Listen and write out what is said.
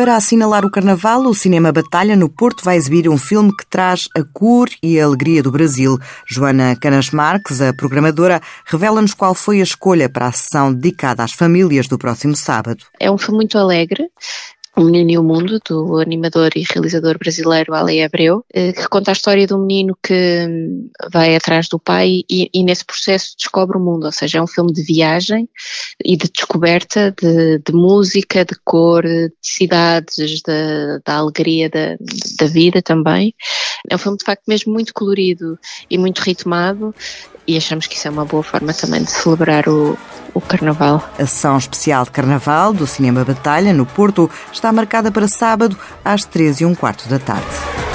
Para assinalar o Carnaval, o Cinema Batalha no Porto vai exibir um filme que traz a cor e a alegria do Brasil. Joana Canas Marques, a programadora, revela-nos qual foi a escolha para a sessão dedicada às famílias do próximo sábado. É um filme muito alegre, o Menino e o Mundo, do animador e realizador brasileiro Ale Abreu, eh, que conta a história de um menino que hum, vai atrás do pai e, e, nesse processo descobre o mundo, ou seja, é um filme de viagem e de descoberta de, de música, de cor, de cidades, da, da alegria da, da vida também. É um filme de facto mesmo muito colorido e muito ritmado e achamos que isso é uma boa forma também de celebrar o, o Carnaval. A sessão especial de Carnaval do Cinema Batalha, no Porto, está marcada para sábado às 13 e um quarto da tarde.